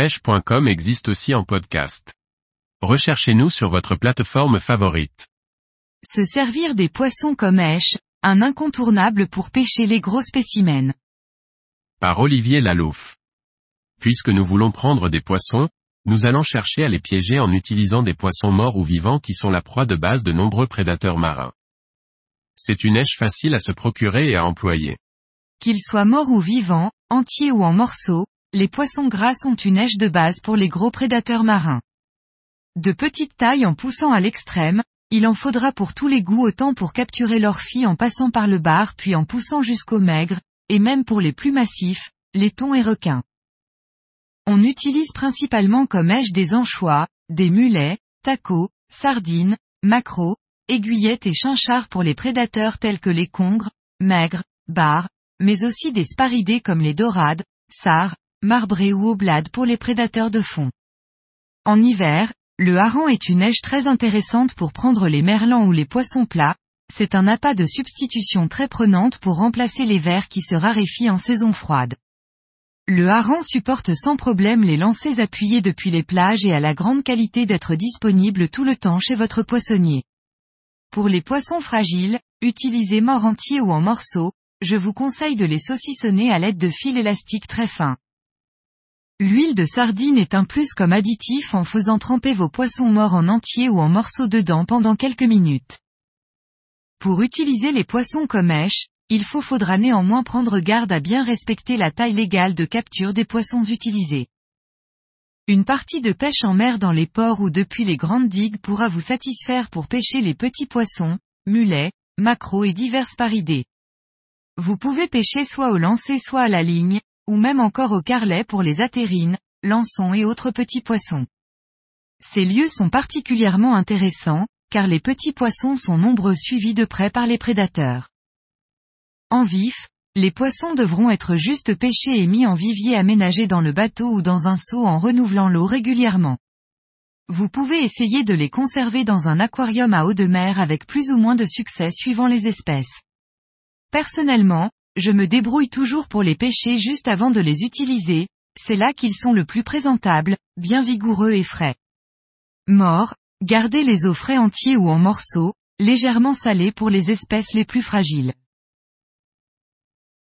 pêche.com existe aussi en podcast. Recherchez-nous sur votre plateforme favorite. Se servir des poissons comme èche, un incontournable pour pêcher les gros spécimens. Par Olivier Lalouf. Puisque nous voulons prendre des poissons, nous allons chercher à les piéger en utilisant des poissons morts ou vivants qui sont la proie de base de nombreux prédateurs marins. C'est une èche facile à se procurer et à employer. Qu'ils soient morts ou vivants, entiers ou en morceaux, les poissons gras sont une èche de base pour les gros prédateurs marins. De petite taille en poussant à l'extrême, il en faudra pour tous les goûts autant pour capturer fille en passant par le bar puis en poussant jusqu'au maigre, et même pour les plus massifs, les thons et requins. On utilise principalement comme èche des anchois, des mulets, tacos, sardines, maquereaux, aiguillettes et chinchards pour les prédateurs tels que les congres, maigres, bars, mais aussi des sparidés comme les dorades, sarres, marbrés ou oblades pour les prédateurs de fond. En hiver, le hareng est une neige très intéressante pour prendre les merlans ou les poissons plats, c'est un appât de substitution très prenante pour remplacer les vers qui se raréfient en saison froide. Le hareng supporte sans problème les lancers appuyés depuis les plages et a la grande qualité d'être disponible tout le temps chez votre poissonnier. Pour les poissons fragiles, utilisés morts entiers ou en morceaux, je vous conseille de les saucissonner à l'aide de fils élastiques très fins. L'huile de sardine est un plus comme additif en faisant tremper vos poissons morts en entier ou en morceaux dedans pendant quelques minutes. Pour utiliser les poissons comme èche, il faut faudra néanmoins prendre garde à bien respecter la taille légale de capture des poissons utilisés. Une partie de pêche en mer dans les ports ou depuis les grandes digues pourra vous satisfaire pour pêcher les petits poissons, mulets, maquereaux et divers paridés. Vous pouvez pêcher soit au lancer soit à la ligne, ou même encore au carlet pour les atérines, lançons et autres petits poissons. Ces lieux sont particulièrement intéressants, car les petits poissons sont nombreux suivis de près par les prédateurs. En vif, les poissons devront être juste pêchés et mis en vivier aménagé dans le bateau ou dans un seau en renouvelant l'eau régulièrement. Vous pouvez essayer de les conserver dans un aquarium à eau de mer avec plus ou moins de succès suivant les espèces. Personnellement, je me débrouille toujours pour les pêcher juste avant de les utiliser, c'est là qu'ils sont le plus présentables, bien vigoureux et frais. Mort, gardez les os frais entiers ou en morceaux, légèrement salés pour les espèces les plus fragiles.